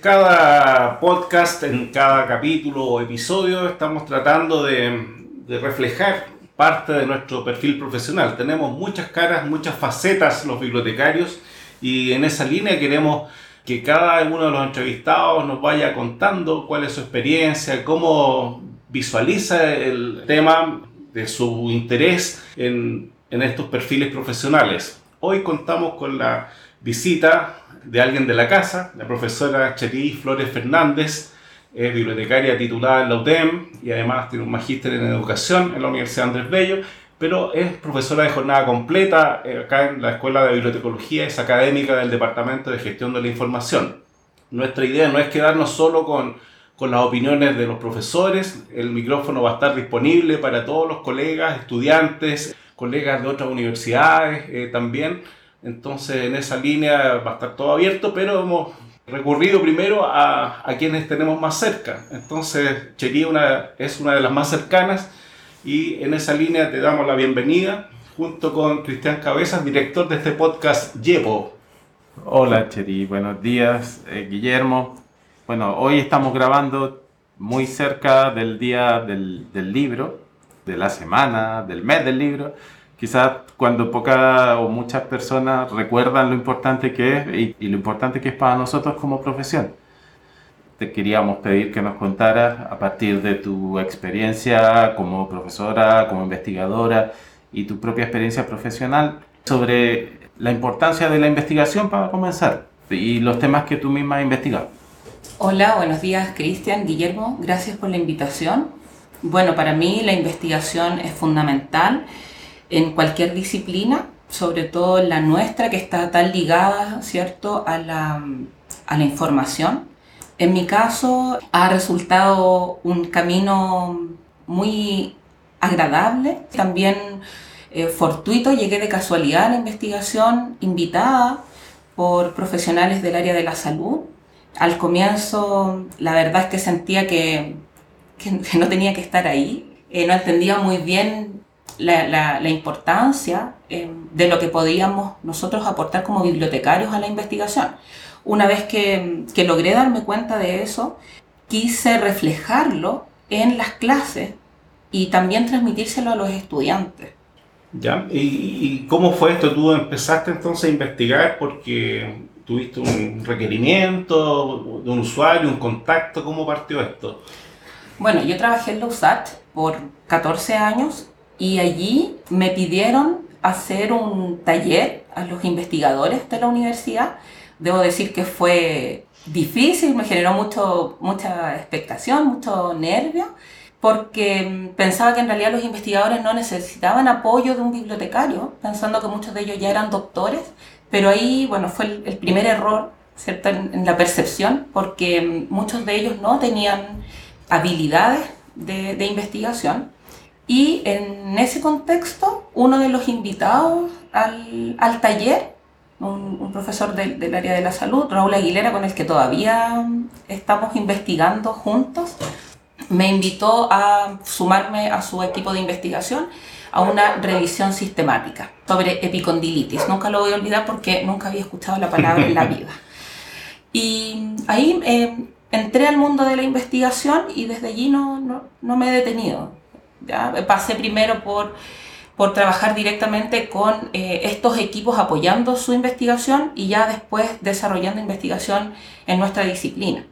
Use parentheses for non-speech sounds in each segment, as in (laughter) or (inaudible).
Cada podcast, en cada capítulo o episodio, estamos tratando de, reflejar parte de nuestro perfil profesional. Tenemos muchas caras, muchas facetas los bibliotecarios y en esa línea queremos que cada uno de los entrevistados nos vaya contando cuál es su experiencia, cómo visualiza el tema de su interés en, en estos perfiles profesionales. Hoy contamos con la visita de alguien de la casa, la profesora Cherí Flores Fernández, es bibliotecaria titulada en la UTEM y además tiene un magíster en educación en la Universidad Andrés Bello, pero es profesora de jornada completa eh, acá en la Escuela de Bibliotecología, es académica del Departamento de Gestión de la Información. Nuestra idea no es quedarnos solo con, con las opiniones de los profesores, el micrófono va a estar disponible para todos los colegas, estudiantes, colegas de otras universidades eh, también. Entonces en esa línea va a estar todo abierto, pero hemos recurrido primero a, a quienes tenemos más cerca. Entonces, Cherí una, es una de las más cercanas y en esa línea te damos la bienvenida junto con Cristian Cabezas, director de este podcast Yepo. Hola Cheri, buenos días eh, Guillermo. Bueno, hoy estamos grabando muy cerca del día del libro, de la semana, del mes del libro quizás cuando pocas o muchas personas recuerdan lo importante que es y, lo importante que es para nosotros como profesión. Te queríamos pedir que nos contaras a partir de tu experiencia como profesora, como investigadora y tu propia experiencia profesional sobre la importancia de la investigación para comenzar y los temas que tú misma has investigado. Hola, buenos días Cristian, Guillermo, gracias por la invitación. Bueno, para mí la investigación es fundamental en cualquier disciplina, sobre todo la nuestra que está tan ligada, ¿cierto?, a la, a la información. En mi caso ha resultado un camino muy agradable, también eh, fortuito, llegué de casualidad a la investigación, invitada por profesionales del área de la salud. Al comienzo la verdad es que sentía que, que, no tenía que estar ahí, eh, no entendía muy bien la, importancia eh, de lo que podíamos nosotros aportar como bibliotecarios a la investigación. Una vez que, logré darme cuenta de eso, quise reflejarlo en las clases y también transmitírselo a los estudiantes. ¿Ya? ¿Y, cómo fue esto? ¿Tú empezaste entonces a investigar porque tuviste un requerimiento de un usuario, un contacto? ¿Cómo partió esto? Bueno, yo trabajé en la USAT por 14 años y allí me pidieron hacer un taller a los investigadores de la universidad. Debo decir que fue difícil, me generó mucho, mucha expectación, mucho nervio, porque pensaba que en realidad los investigadores no necesitaban apoyo de un bibliotecario, pensando que muchos de ellos ya eran doctores, pero ahí, bueno, fue el, primer error, ¿cierto?, en, en, la percepción, porque muchos de ellos no tenían habilidades de, de investigación y en ese contexto, uno de los invitados al, al taller, un, un profesor del, del, área de la salud, Raúl Aguilera, con el que todavía estamos investigando juntos, me invitó a sumarme a su equipo de investigación a una revisión sistemática sobre epicondilitis. Nunca lo voy a olvidar porque nunca había escuchado la palabra en la (laughs) vida. Y ahí eh, entré al mundo de la investigación y desde allí no, no, no me he detenido Pasé primero por, por trabajar directamente con eh, estos equipos apoyando su investigación y ya después desarrollando investigación en nuestra disciplina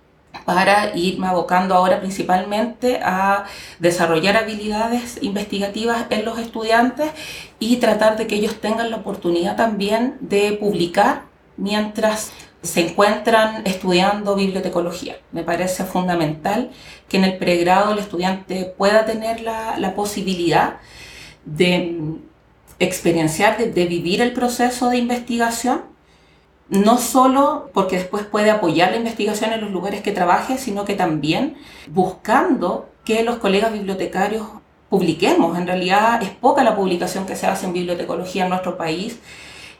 para irme abocando ahora principalmente a desarrollar habilidades investigativas en los estudiantes y tratar de que ellos tengan la oportunidad también de publicar mientras se encuentran estudiando bibliotecología. Me parece fundamental que en el pregrado el estudiante pueda tener la, la posibilidad de experienciar, de, de, vivir el proceso de investigación, no solo porque después puede apoyar la investigación en los lugares que trabaje, sino que también buscando que los colegas bibliotecarios publiquemos. En realidad es poca la publicación que se hace en bibliotecología en nuestro país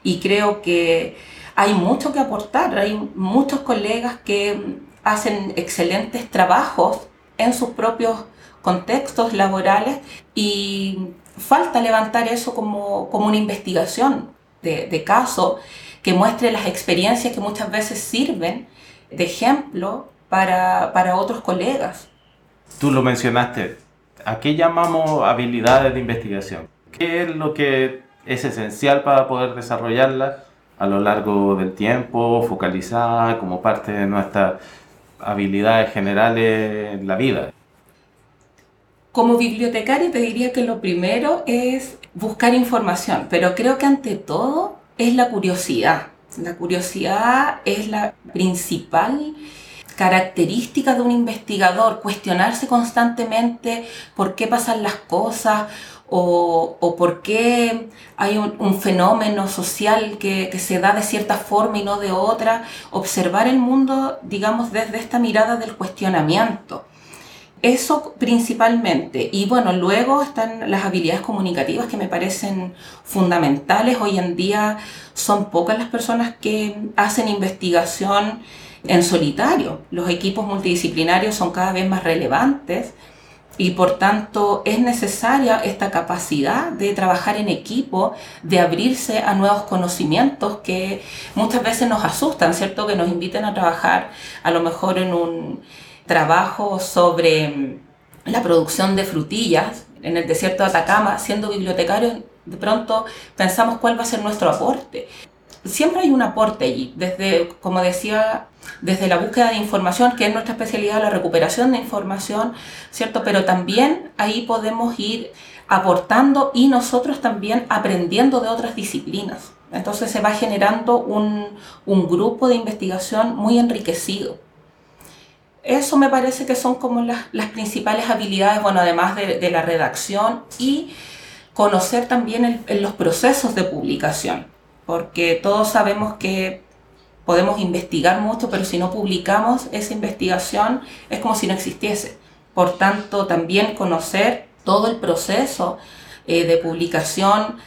y creo que hay mucho que aportar, hay muchos colegas que hacen excelentes trabajos en sus propios contextos laborales y falta levantar eso como, como una investigación de, de, caso que muestre las experiencias que muchas veces sirven de ejemplo para, para otros colegas. Tú lo mencionaste, ¿a qué llamamos habilidades de investigación? ¿Qué es lo que es esencial para poder desarrollarlas a lo largo del tiempo, focalizada como parte de nuestras habilidades generales en la vida? Como bibliotecario te diría que lo primero es buscar información, pero creo que ante todo es la curiosidad. La curiosidad es la principal característica de un investigador, cuestionarse constantemente por qué pasan las cosas o, por qué hay un, fenómeno social que, que, se da de cierta forma y no de otra, observar el mundo, digamos, desde esta mirada del cuestionamiento. Eso principalmente. Y bueno, luego están las habilidades comunicativas que me parecen fundamentales. Hoy en día son pocas las personas que hacen investigación en solitario. Los equipos multidisciplinarios son cada vez más relevantes y por tanto es necesaria esta capacidad de trabajar en equipo, de abrirse a nuevos conocimientos que muchas veces nos asustan, ¿cierto? Que nos inviten a trabajar a lo mejor en un trabajo sobre la producción de frutillas en el desierto de Atacama, siendo bibliotecarios, de pronto pensamos cuál va a ser nuestro aporte. Siempre hay un aporte allí, desde, como decía desde la búsqueda de información, que es nuestra especialidad, la recuperación de información, ¿cierto? Pero también ahí podemos ir aportando y nosotros también aprendiendo de otras disciplinas. Entonces se va generando un, grupo de investigación muy enriquecido. Eso me parece que son como las, principales habilidades, bueno, además de, la redacción y conocer también los procesos de publicación, porque todos sabemos que podemos investigar mucho, pero si no publicamos esa investigación es como si no existiese. Por tanto, también conocer todo el proceso eh, de publicación,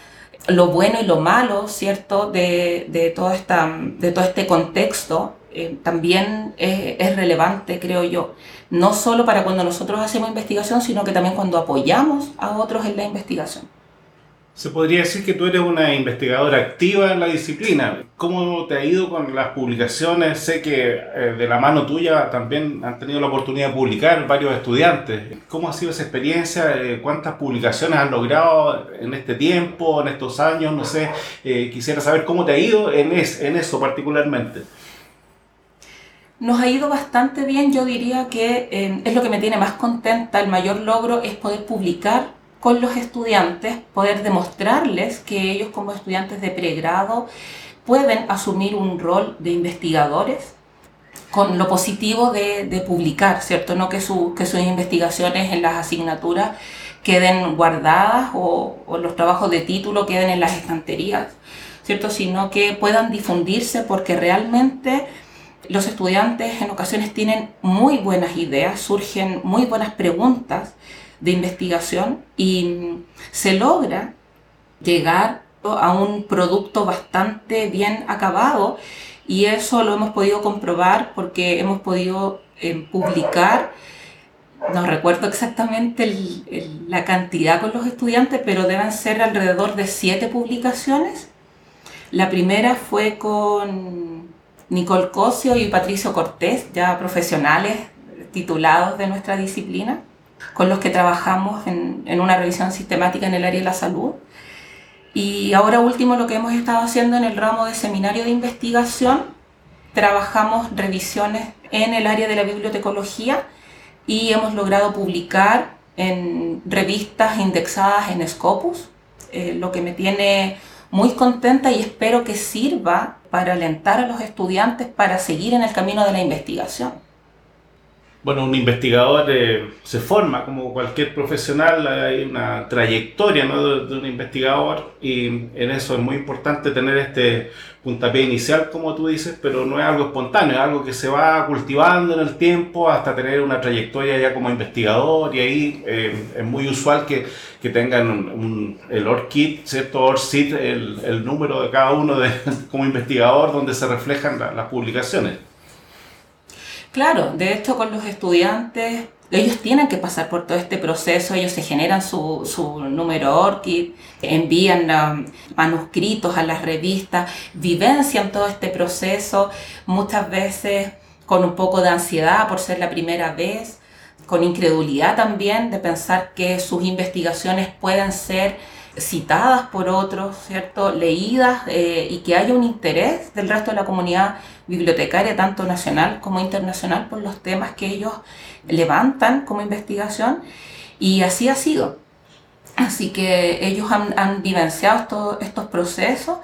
lo bueno y lo malo, ¿cierto?, de, de, toda esta, de todo este contexto, eh, también es, es relevante, creo yo, no solo para cuando nosotros hacemos investigación, sino que también cuando apoyamos a otros en la investigación. Se podría decir que tú eres una investigadora activa en la disciplina. ¿Cómo te ha ido con las publicaciones? Sé que eh, de la mano tuya también han tenido la oportunidad de publicar varios estudiantes. ¿Cómo ha sido esa experiencia? Eh, ¿Cuántas publicaciones has logrado en este tiempo, en estos años? No sé, eh, quisiera saber cómo te ha ido en, en eso particularmente. Nos ha ido bastante bien, yo diría que es lo que me tiene más contenta, el mayor logro es poder publicar con los estudiantes, poder demostrarles que ellos como estudiantes de pregrado pueden asumir un rol de investigadores con lo positivo de, publicar, ¿cierto? No que, que sus investigaciones en las asignaturas queden guardadas o, o, los trabajos de título queden en las estanterías, ¿cierto? Sino que puedan difundirse porque realmente los estudiantes en ocasiones tienen muy buenas ideas, surgen muy buenas preguntas de investigación y se logra llegar a un producto bastante bien acabado y eso lo hemos podido comprobar porque hemos podido eh, publicar, no recuerdo exactamente la cantidad con los estudiantes, pero deben ser alrededor de siete publicaciones. La primera fue con Nicole Cosio y Patricio Cortés, ya profesionales titulados de nuestra disciplina con los que trabajamos en, una revisión sistemática en el área de la salud. Y ahora último lo que hemos estado haciendo en el ramo de seminario de investigación, trabajamos revisiones en el área de la bibliotecología y hemos logrado publicar en revistas indexadas en Scopus, eh, lo que me tiene muy contenta y espero que sirva para alentar a los estudiantes para seguir en el camino de la investigación bueno, un investigador eh, se forma como cualquier profesional, hay una trayectoria ¿no? de, un investigador y en eso es muy importante tener este puntapié inicial, como tú dices, pero no es algo espontáneo, es algo que se va cultivando en el tiempo hasta tener una trayectoria ya como investigador y ahí eh, es muy usual que, que tengan un, el ORCID, ¿cierto? ORCID, el, el, número de cada uno de, (laughs) como investigador donde se reflejan las publicaciones. Claro, de hecho con los estudiantes, ellos tienen que pasar por todo este proceso, ellos se generan su, su número ORCID, envían um, manuscritos a las revistas, vivencian todo este proceso, muchas veces con un poco de ansiedad por ser la primera vez, con incredulidad también de pensar que sus investigaciones pueden ser citadas por otros, ¿cierto? leídas eh, y que haya un interés del resto de la comunidad bibliotecaria, tanto nacional como internacional, por los temas que ellos levantan como investigación. Y así ha sido. Así que ellos han, vivenciado estos procesos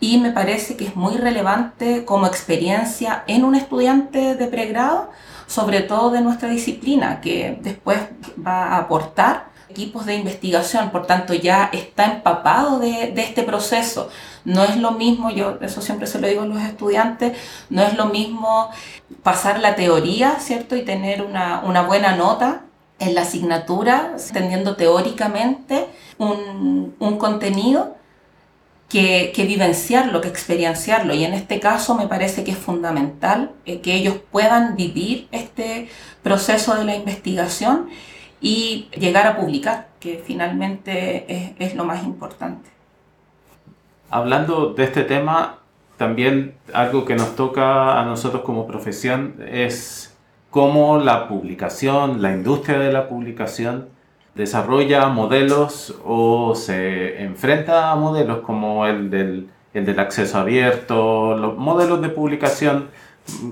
y me parece que es muy relevante como experiencia en un estudiante de pregrado, sobre todo de nuestra disciplina, que después va a aportar equipos de investigación, por tanto ya está empapado de, este proceso. No es lo mismo, yo eso siempre se lo digo a los estudiantes, no es lo mismo pasar la teoría, ¿cierto? Y tener una, buena nota en la asignatura, entendiendo teóricamente un, contenido, que, que, vivenciarlo, que experienciarlo. Y en este caso me parece que es fundamental eh, que ellos puedan vivir este proceso de la investigación y llegar a publicar, que finalmente es, lo más importante. Hablando de este tema, también algo que nos toca a nosotros como profesión es cómo la publicación, la industria de la publicación, desarrolla modelos o se enfrenta a modelos como el del, el del acceso abierto, los modelos de publicación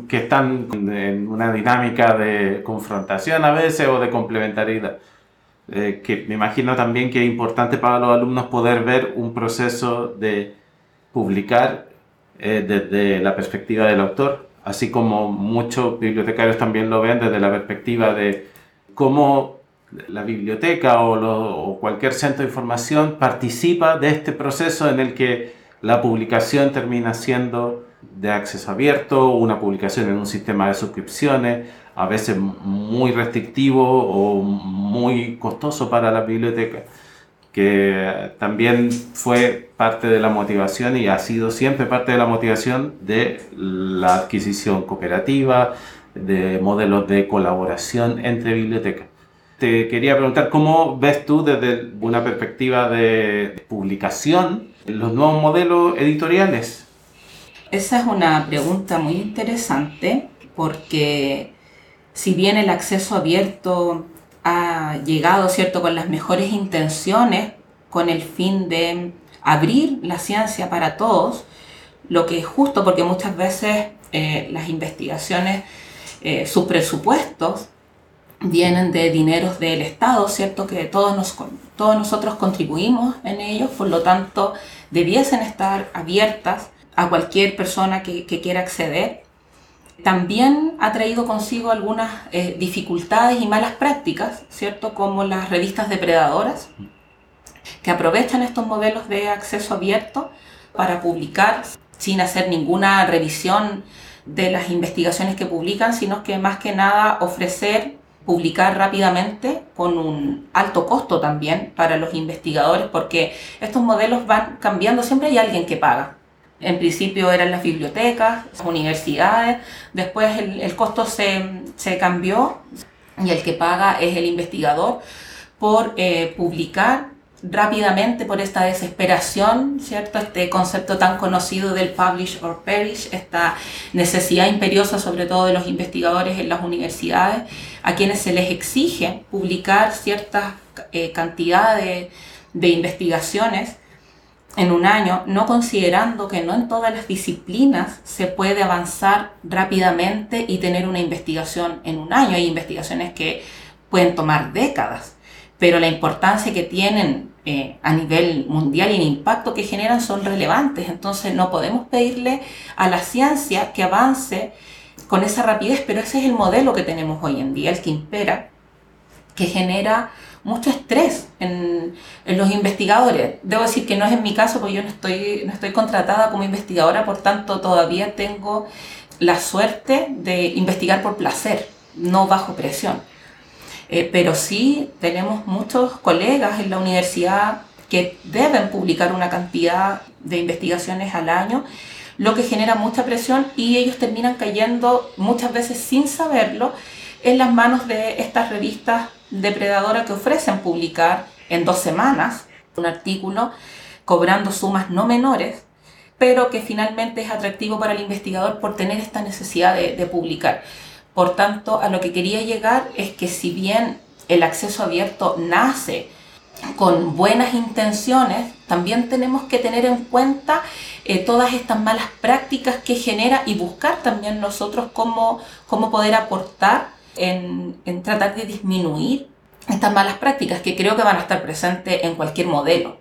que están en una dinámica de confrontación a veces o de complementariedad. Eh, que me imagino también que es importante para los alumnos poder ver un proceso de publicar eh, desde la perspectiva del autor, así como muchos bibliotecarios también lo ven desde la perspectiva de cómo la biblioteca o, o cualquier centro de información participa de este proceso en el que la publicación termina siendo de acceso abierto, una publicación en un sistema de suscripciones, a veces muy restrictivo o muy costoso para la biblioteca, que también fue parte de la motivación y ha sido siempre parte de la motivación de la adquisición cooperativa, de modelos de colaboración entre bibliotecas. Te quería preguntar, ¿cómo ves tú desde una perspectiva de publicación los nuevos modelos editoriales? Esa es una pregunta muy interesante porque si bien el acceso abierto ha llegado, ¿cierto?, con las mejores intenciones, con el fin de abrir la ciencia para todos, lo que es justo porque muchas veces eh, las investigaciones, eh, sus presupuestos vienen de dineros del Estado, ¿cierto? Que todos, nos, todos nosotros contribuimos en ellos, por lo tanto debiesen estar abiertas a cualquier persona que, quiera acceder. También ha traído consigo algunas eh, dificultades y malas prácticas, ¿cierto? Como las revistas depredadoras, que aprovechan estos modelos de acceso abierto para publicar sin hacer ninguna revisión de las investigaciones que publican, sino que más que nada ofrecer publicar rápidamente con un alto costo también para los investigadores, porque estos modelos van cambiando, siempre hay alguien que paga. En principio eran las bibliotecas, las universidades, después el, costo se, cambió y el que paga es el investigador por eh, publicar rápidamente por esta desesperación, ¿cierto? Este concepto tan conocido del publish or perish, esta necesidad imperiosa sobre todo de los investigadores en las universidades, a quienes se les exige publicar ciertas eh, cantidades de investigaciones en un año, no considerando que no en todas las disciplinas se puede avanzar rápidamente y tener una investigación en un año. Hay investigaciones que pueden tomar décadas, pero la importancia que tienen eh, a nivel mundial y el impacto que generan son relevantes. Entonces no podemos pedirle a la ciencia que avance con esa rapidez, pero ese es el modelo que tenemos hoy en día, el que impera, que genera mucho estrés en, los investigadores. Debo decir que no es en mi caso, porque yo no estoy, no estoy contratada como investigadora, por tanto todavía tengo la suerte de investigar por placer, no bajo presión. Eh, pero sí tenemos muchos colegas en la universidad que deben publicar una cantidad de investigaciones al año, lo que genera mucha presión y ellos terminan cayendo muchas veces sin saberlo en las manos de estas revistas depredadoras que ofrecen publicar en dos semanas un artículo cobrando sumas no menores, pero que finalmente es atractivo para el investigador por tener esta necesidad de, publicar. Por tanto, a lo que quería llegar es que si bien el acceso abierto nace con buenas intenciones, también tenemos que tener en cuenta eh, todas estas malas prácticas que genera y buscar también nosotros cómo, cómo poder aportar en, en tratar de disminuir estas malas prácticas que creo que van a estar presentes en cualquier modelo.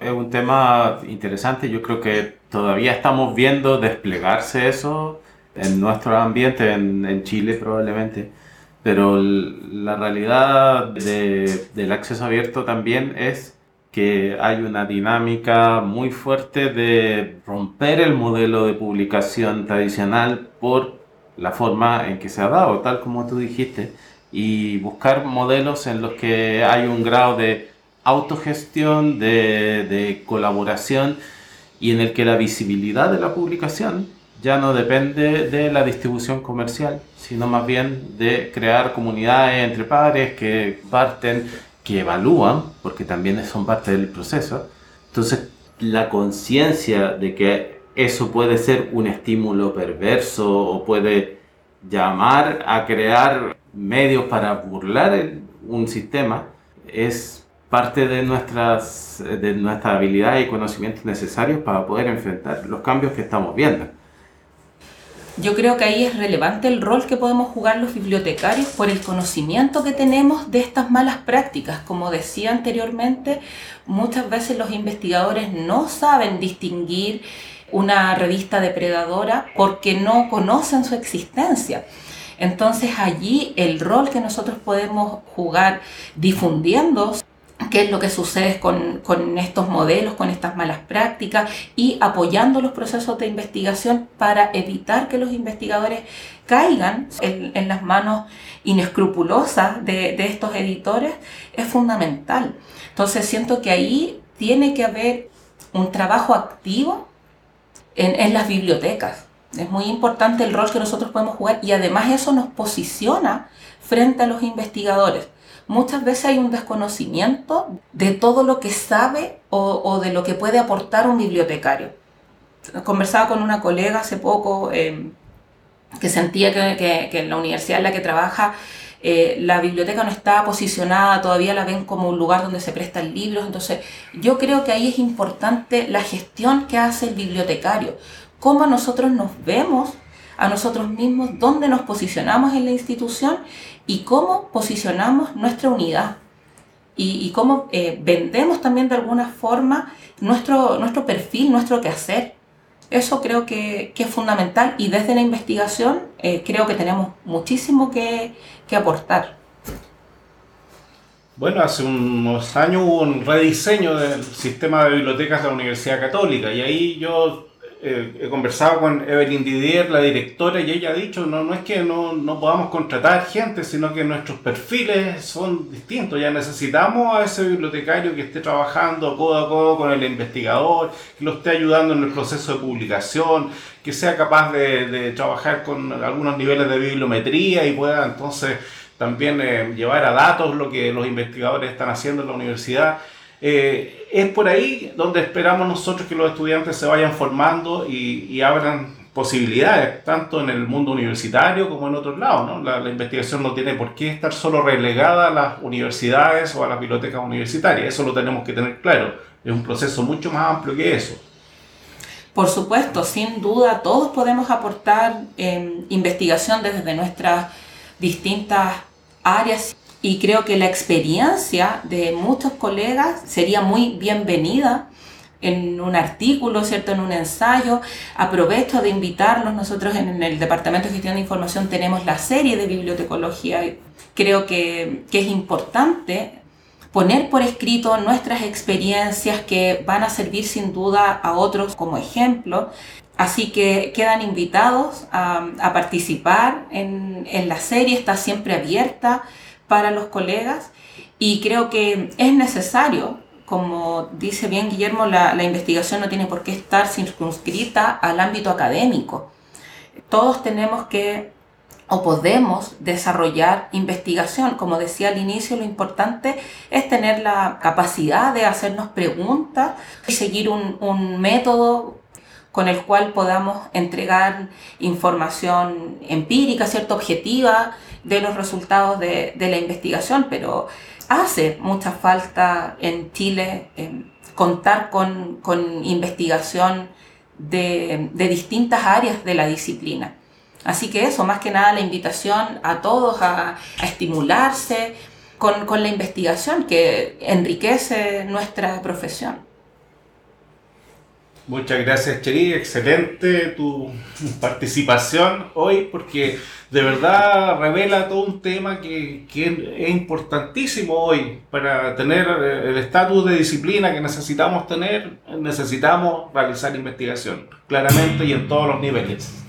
Es un tema interesante, yo creo que todavía estamos viendo desplegarse eso en nuestro ambiente, en, en Chile probablemente, pero la realidad de, del acceso abierto también es que hay una dinámica muy fuerte de romper el modelo de publicación tradicional por la forma en que se ha dado, tal como tú dijiste, y buscar modelos en los que hay un grado de autogestión, de, colaboración y en el que la visibilidad de la publicación ya no depende de la distribución comercial, sino más bien de crear comunidades entre pares que parten, que evalúan, porque también son parte del proceso. Entonces, la conciencia de que eso puede ser un estímulo perverso o puede llamar a crear medios para burlar un sistema es parte de nuestras, de nuestras habilidades y conocimientos necesarios para poder enfrentar los cambios que estamos viendo. Yo creo que ahí es relevante el rol que podemos jugar los bibliotecarios por el conocimiento que tenemos de estas malas prácticas. Como decía anteriormente, muchas veces los investigadores no saben distinguir una revista depredadora porque no conocen su existencia. Entonces allí el rol que nosotros podemos jugar difundiendo qué es lo que sucede con, con, estos modelos, con estas malas prácticas y apoyando los procesos de investigación para evitar que los investigadores caigan en, las manos inescrupulosas de, de, estos editores es fundamental. Entonces siento que ahí tiene que haber un trabajo activo en, las bibliotecas. Es muy importante el rol que nosotros podemos jugar y además eso nos posiciona frente a los investigadores muchas veces hay un desconocimiento de todo lo que sabe o, o de lo que puede aportar un bibliotecario. Conversaba con una colega hace poco eh, que sentía que, que, que, en la universidad en la que trabaja eh, la biblioteca no está posicionada, todavía la ven como un lugar donde se prestan libros, entonces yo creo que ahí es importante la gestión que hace el bibliotecario, cómo nosotros nos vemos a nosotros mismos, dónde nos posicionamos en la institución y cómo posicionamos nuestra unidad. Y, cómo eh, vendemos también de alguna forma nuestro, nuestro perfil, nuestro quehacer. Eso creo que, que es fundamental y desde la investigación eh, creo que tenemos muchísimo que, que aportar. Bueno, hace unos años hubo un rediseño del sistema de bibliotecas de la Universidad Católica y ahí yo eh, he conversado con Evelyn Didier, la directora, y ella ha dicho, no, no es que no, no podamos contratar gente, sino que nuestros perfiles son distintos. Ya necesitamos a ese bibliotecario que esté trabajando codo a codo con el investigador, que lo esté ayudando en el proceso de publicación, que sea capaz de, de trabajar con algunos niveles de bibliometría y pueda entonces también eh, llevar a datos lo que los investigadores están haciendo en la universidad. Eh, es por ahí donde esperamos nosotros que los estudiantes se vayan formando y, abran posibilidades, tanto en el mundo universitario como en otros lados. La, investigación no tiene por qué estar solo relegada a las universidades o a las bibliotecas universitarias, eso lo tenemos que tener claro. Es un proceso mucho más amplio que eso. Por supuesto, sin duda, todos podemos aportar investigación desde nuestras distintas áreas y creo que la experiencia de muchos colegas sería muy bienvenida en un artículo, ¿cierto? En un ensayo. Aprovecho de invitarlos. Nosotros en el Departamento de Gestión de Información tenemos la serie de bibliotecología. Creo que, que es importante poner por escrito nuestras experiencias que van a servir sin duda a otros como ejemplo. Así que quedan invitados a, a participar en, en la serie, está siempre abierta para los colegas y creo que es necesario, como dice bien Guillermo, la, investigación no tiene por qué estar circunscrita al ámbito académico. Todos tenemos que o podemos desarrollar investigación. Como decía al inicio, lo importante es tener la capacidad de hacernos preguntas y seguir un, un método con el cual podamos entregar información empírica, cierta objetiva de los resultados de, de la investigación, pero hace mucha falta en Chile contar con, con investigación de, de, distintas áreas de la disciplina. Así que eso, más que nada la invitación a todos a, a estimularse con, con la investigación que enriquece nuestra profesión. Muchas gracias, Cheri. Excelente tu participación hoy porque de verdad revela todo un tema que, que es importantísimo hoy para tener el estatus de disciplina que necesitamos tener. Necesitamos realizar investigación, claramente y en todos los niveles.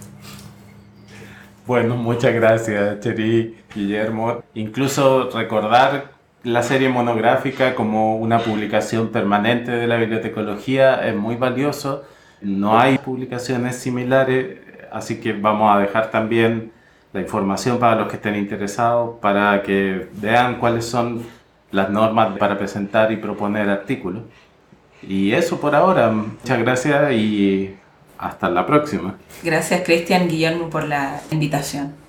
Bueno, muchas gracias, Cheri, Guillermo. Incluso recordar la serie monográfica como una publicación permanente de la bibliotecología es muy valioso. No hay publicaciones similares, así que vamos a dejar también la información para los que estén interesados, para que vean cuáles son las normas para presentar y proponer artículos. Y eso por ahora. Muchas gracias y hasta la próxima. Gracias Cristian Guillermo por la invitación.